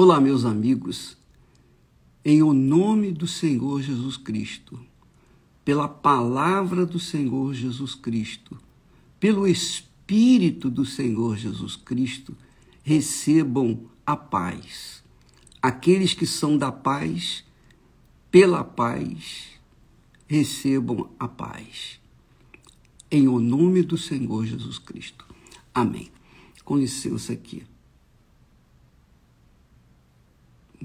Olá, meus amigos, em o nome do Senhor Jesus Cristo, pela palavra do Senhor Jesus Cristo, pelo Espírito do Senhor Jesus Cristo, recebam a paz. Aqueles que são da paz, pela paz, recebam a paz. Em o nome do Senhor Jesus Cristo. Amém. Com licença aqui.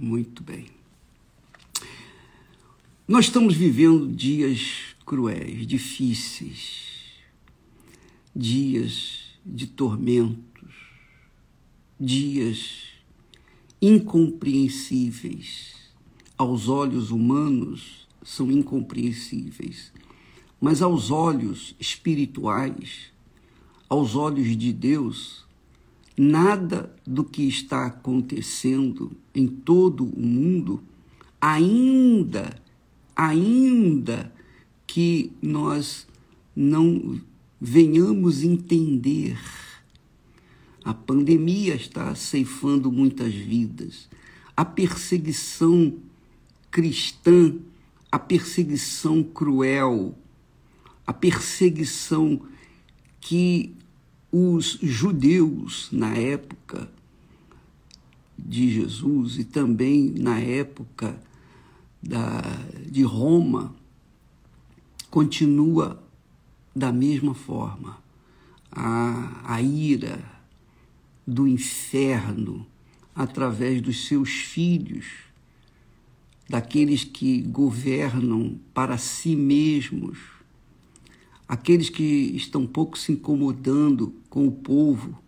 Muito bem. Nós estamos vivendo dias cruéis, difíceis, dias de tormentos, dias incompreensíveis. Aos olhos humanos são incompreensíveis, mas aos olhos espirituais, aos olhos de Deus, nada do que está acontecendo em todo o mundo, ainda, ainda que nós não venhamos entender. A pandemia está ceifando muitas vidas. A perseguição cristã, a perseguição cruel, a perseguição que os judeus na época de Jesus e também na época da, de Roma continua da mesma forma. A, a ira do inferno através dos seus filhos, daqueles que governam para si mesmos, Aqueles que estão pouco se incomodando com o povo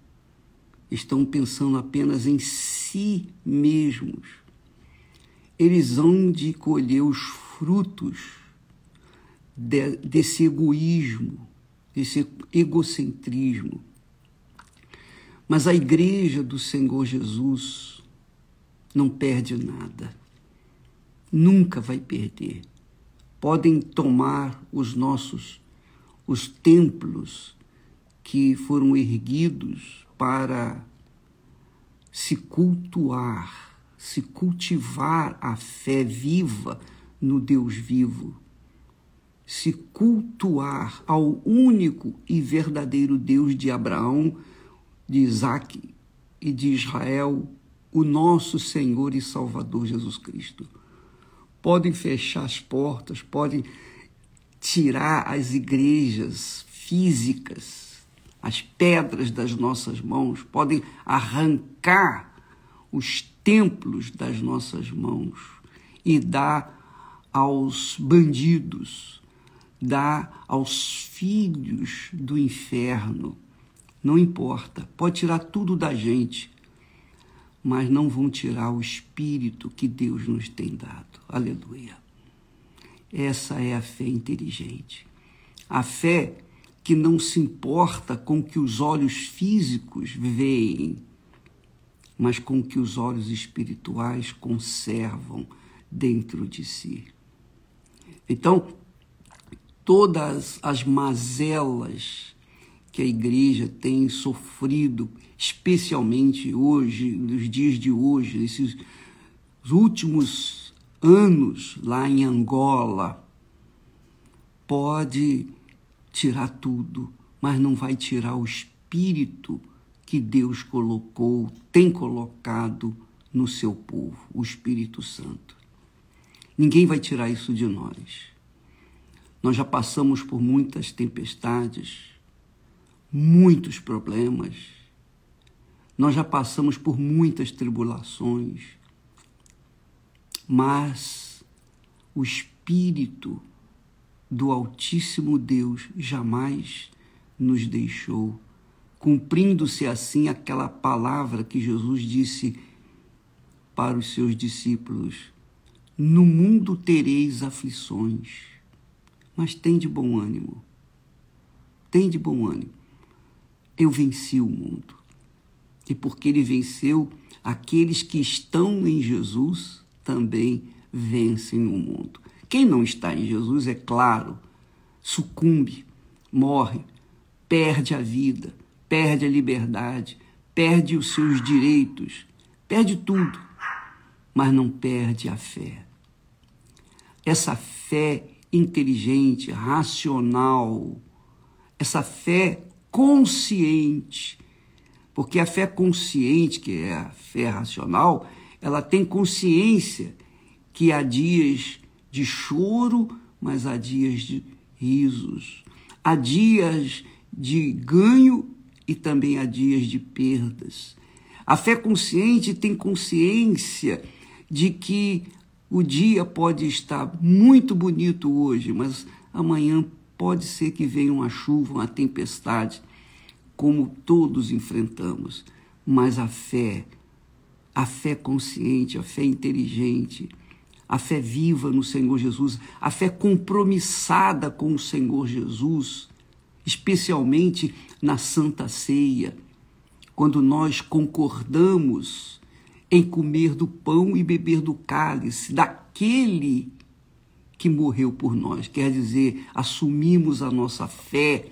estão pensando apenas em si mesmos. Eles hão de colher os frutos de, desse egoísmo, desse egocentrismo. Mas a igreja do Senhor Jesus não perde nada. Nunca vai perder. Podem tomar os nossos os templos que foram erguidos para se cultuar, se cultivar a fé viva no Deus vivo, se cultuar ao único e verdadeiro Deus de Abraão, de Isaac e de Israel, o nosso Senhor e Salvador Jesus Cristo. Podem fechar as portas, podem tirar as igrejas físicas, as pedras das nossas mãos, podem arrancar os templos das nossas mãos e dar aos bandidos, dar aos filhos do inferno. Não importa, pode tirar tudo da gente, mas não vão tirar o espírito que Deus nos tem dado. Aleluia. Essa é a fé inteligente. A fé que não se importa com o que os olhos físicos veem, mas com o que os olhos espirituais conservam dentro de si. Então, todas as mazelas que a igreja tem sofrido, especialmente hoje, nos dias de hoje, nesses últimos anos lá em Angola, pode tirar tudo, mas não vai tirar o espírito que Deus colocou, tem colocado no seu povo, o Espírito Santo. Ninguém vai tirar isso de nós. Nós já passamos por muitas tempestades, muitos problemas. Nós já passamos por muitas tribulações, mas o Espírito do Altíssimo Deus jamais nos deixou, cumprindo-se assim aquela palavra que Jesus disse para os seus discípulos: No mundo tereis aflições, mas tem de bom ânimo. Tem de bom ânimo. Eu venci o mundo. E porque ele venceu, aqueles que estão em Jesus também vencem o mundo. Quem não está em Jesus, é claro, sucumbe, morre, perde a vida, perde a liberdade, perde os seus direitos, perde tudo. mas não perde a fé. Essa fé inteligente, racional, essa fé consciente, porque a fé consciente, que é a fé racional, ela tem consciência que há dias de choro, mas há dias de risos. Há dias de ganho e também há dias de perdas. A fé consciente tem consciência de que o dia pode estar muito bonito hoje, mas amanhã pode ser que venha uma chuva, uma tempestade como todos enfrentamos, mas a fé, a fé consciente, a fé inteligente, a fé viva no Senhor Jesus, a fé compromissada com o Senhor Jesus, especialmente na Santa Ceia, quando nós concordamos em comer do pão e beber do cálice daquele que morreu por nós. Quer dizer, assumimos a nossa fé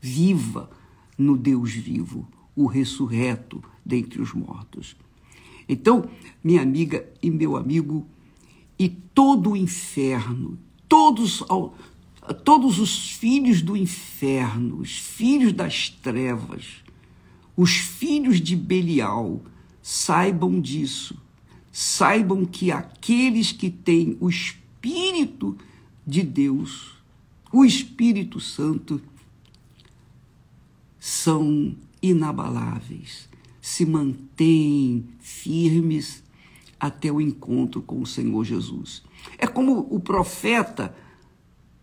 viva no Deus vivo, o ressurreto dentre os mortos. Então, minha amiga e meu amigo, e todo o inferno, todos, todos os filhos do inferno, os filhos das trevas, os filhos de Belial, saibam disso. Saibam que aqueles que têm o Espírito de Deus, o Espírito Santo, são inabaláveis, se mantêm firmes até o encontro com o Senhor Jesus. É como o profeta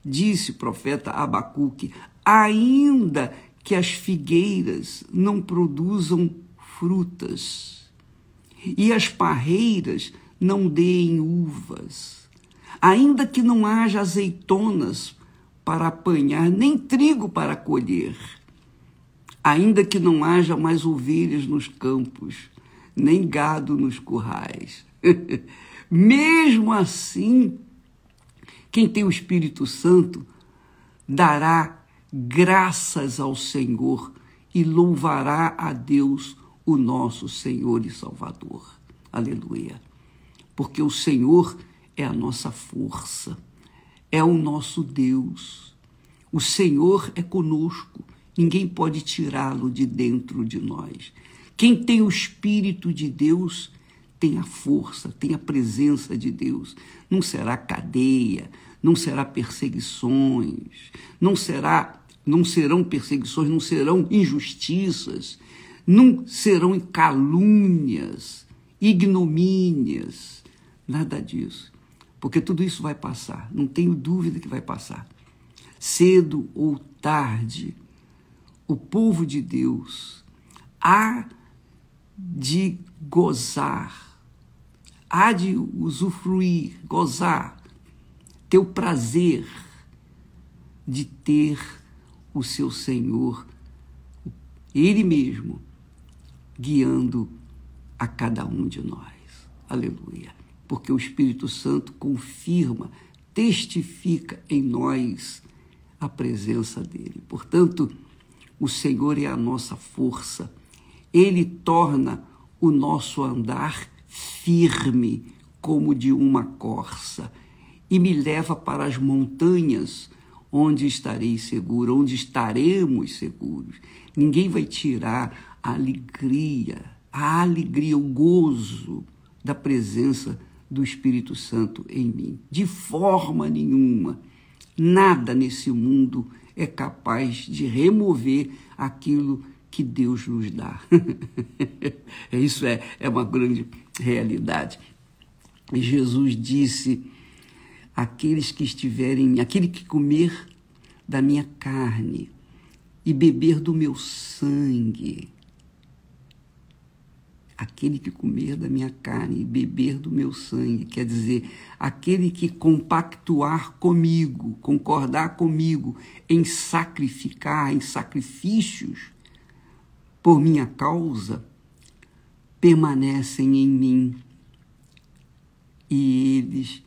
disse, o profeta Abacuque, ainda que as figueiras não produzam frutas e as parreiras não deem uvas, ainda que não haja azeitonas para apanhar, nem trigo para colher, ainda que não haja mais ovelhas nos campos, nem gado nos currais. Mesmo assim, quem tem o Espírito Santo dará graças ao Senhor e louvará a Deus, o nosso Senhor e Salvador. Aleluia. Porque o Senhor é a nossa força, é o nosso Deus. O Senhor é conosco Ninguém pode tirá-lo de dentro de nós. Quem tem o Espírito de Deus tem a força, tem a presença de Deus. Não será cadeia, não será perseguições, não será, não serão perseguições, não serão injustiças, não serão calúnias, ignomínias, nada disso. Porque tudo isso vai passar, não tenho dúvida que vai passar. Cedo ou tarde, o povo de Deus há de gozar, há de usufruir, gozar, ter o prazer de ter o seu Senhor, Ele mesmo, guiando a cada um de nós. Aleluia. Porque o Espírito Santo confirma, testifica em nós a presença dele. Portanto, o Senhor é a nossa força. Ele torna o nosso andar firme como de uma corça e me leva para as montanhas onde estarei seguro, onde estaremos seguros. Ninguém vai tirar a alegria, a alegria, o gozo da presença do Espírito Santo em mim. De forma nenhuma. Nada nesse mundo é capaz de remover aquilo que Deus nos dá. Isso é, é uma grande realidade. E Jesus disse: aqueles que estiverem, aquele que comer da minha carne e beber do meu sangue, aquele que comer da minha carne e beber do meu sangue, quer dizer, aquele que compactuar comigo, concordar comigo em sacrificar, em sacrifícios por minha causa, permanecem em mim e eles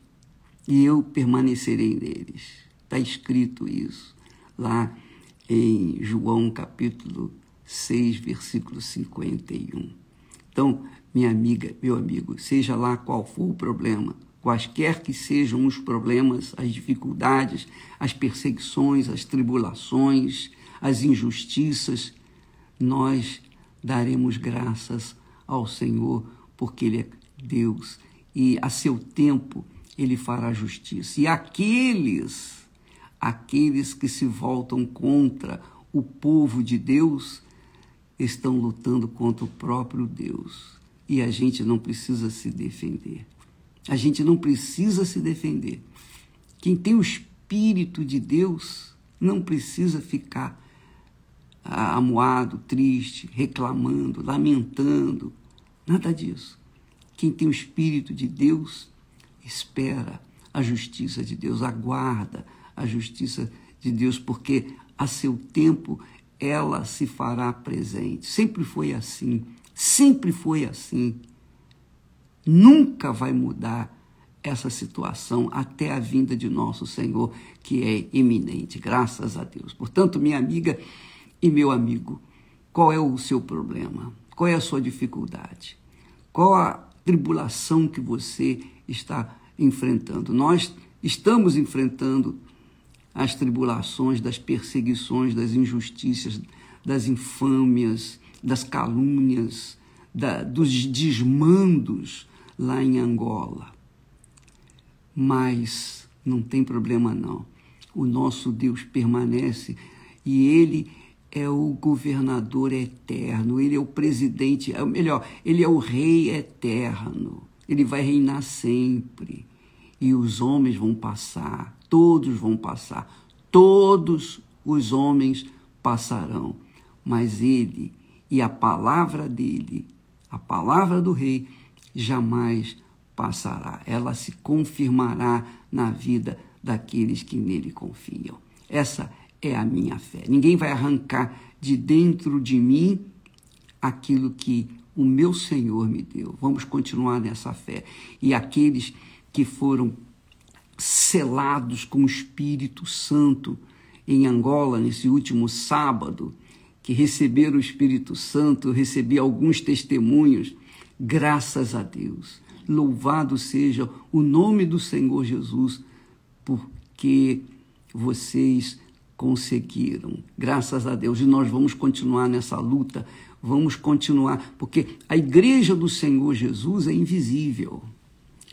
e eu permanecerei neles. Está escrito isso lá em João capítulo 6, versículo 51. Então, minha amiga, meu amigo, seja lá qual for o problema, quaisquer que sejam os problemas, as dificuldades, as perseguições, as tribulações, as injustiças, nós daremos graças ao Senhor, porque Ele é Deus e a seu tempo Ele fará justiça. E aqueles, aqueles que se voltam contra o povo de Deus, estão lutando contra o próprio Deus. E a gente não precisa se defender. A gente não precisa se defender. Quem tem o Espírito de Deus não precisa ficar amuado, triste, reclamando, lamentando. Nada disso. Quem tem o Espírito de Deus espera a justiça de Deus, aguarda a justiça de Deus, porque a seu tempo ela se fará presente. Sempre foi assim, sempre foi assim. Nunca vai mudar essa situação até a vinda de nosso Senhor, que é iminente, graças a Deus. Portanto, minha amiga e meu amigo, qual é o seu problema? Qual é a sua dificuldade? Qual a tribulação que você está enfrentando? Nós estamos enfrentando as tribulações, das perseguições, das injustiças, das infâmias, das calúnias, da, dos desmandos lá em Angola. Mas não tem problema não. O nosso Deus permanece e ele é o governador eterno, ele é o presidente, é, melhor, ele é o rei eterno. Ele vai reinar sempre. E os homens vão passar, todos vão passar, todos os homens passarão, mas ele e a palavra dele, a palavra do rei, jamais passará. Ela se confirmará na vida daqueles que nele confiam. Essa é a minha fé. Ninguém vai arrancar de dentro de mim aquilo que o meu Senhor me deu. Vamos continuar nessa fé. E aqueles que foram selados com o Espírito Santo em Angola nesse último sábado, que receberam o Espírito Santo, recebi alguns testemunhos, graças a Deus. Louvado seja o nome do Senhor Jesus, porque vocês conseguiram, graças a Deus. E nós vamos continuar nessa luta, vamos continuar, porque a igreja do Senhor Jesus é invisível.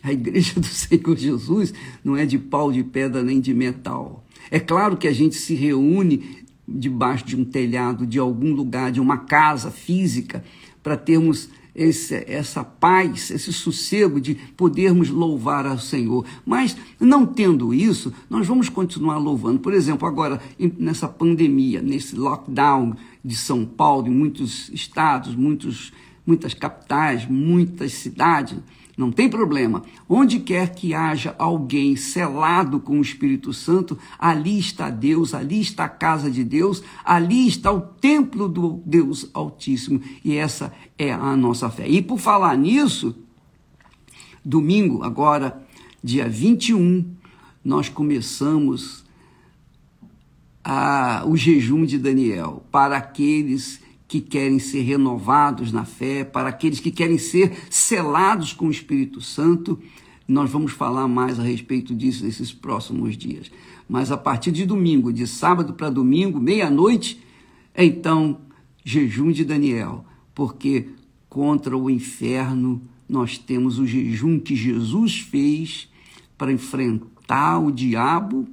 A igreja do Senhor Jesus não é de pau, de pedra nem de metal. É claro que a gente se reúne debaixo de um telhado, de algum lugar, de uma casa física, para termos esse, essa paz, esse sossego de podermos louvar ao Senhor. Mas, não tendo isso, nós vamos continuar louvando. Por exemplo, agora, nessa pandemia, nesse lockdown de São Paulo, em muitos estados, muitos, muitas capitais, muitas cidades não tem problema. Onde quer que haja alguém selado com o Espírito Santo, ali está Deus, ali está a casa de Deus, ali está o templo do Deus Altíssimo. E essa é a nossa fé. E por falar nisso, domingo, agora, dia 21, nós começamos a, o jejum de Daniel para aqueles que querem ser renovados na fé, para aqueles que querem ser selados com o Espírito Santo. Nós vamos falar mais a respeito disso nesses próximos dias. Mas a partir de domingo, de sábado para domingo, meia-noite, então, jejum de Daniel, porque contra o inferno nós temos o jejum que Jesus fez para enfrentar o diabo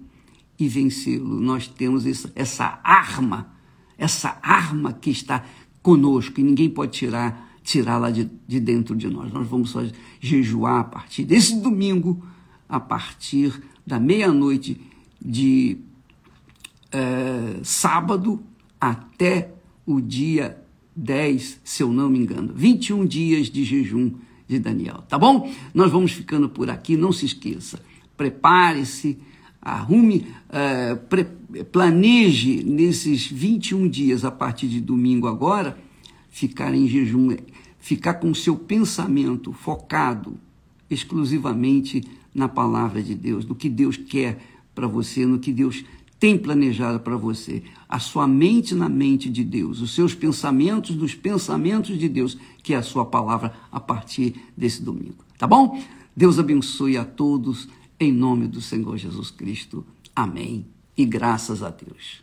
e vencê-lo. Nós temos essa arma essa arma que está conosco e ninguém pode tirar tirá-la de, de dentro de nós. Nós vamos só jejuar a partir desse domingo, a partir da meia-noite de é, sábado até o dia 10, se eu não me engano. 21 dias de jejum de Daniel, tá bom? Nós vamos ficando por aqui, não se esqueça. Prepare-se arrume, é, planeje nesses 21 dias, a partir de domingo agora, ficar em jejum, ficar com seu pensamento focado exclusivamente na palavra de Deus, no que Deus quer para você, no que Deus tem planejado para você. A sua mente na mente de Deus, os seus pensamentos nos pensamentos de Deus, que é a sua palavra a partir desse domingo. Tá bom? Deus abençoe a todos em nome do Senhor Jesus Cristo. Amém. E graças a Deus.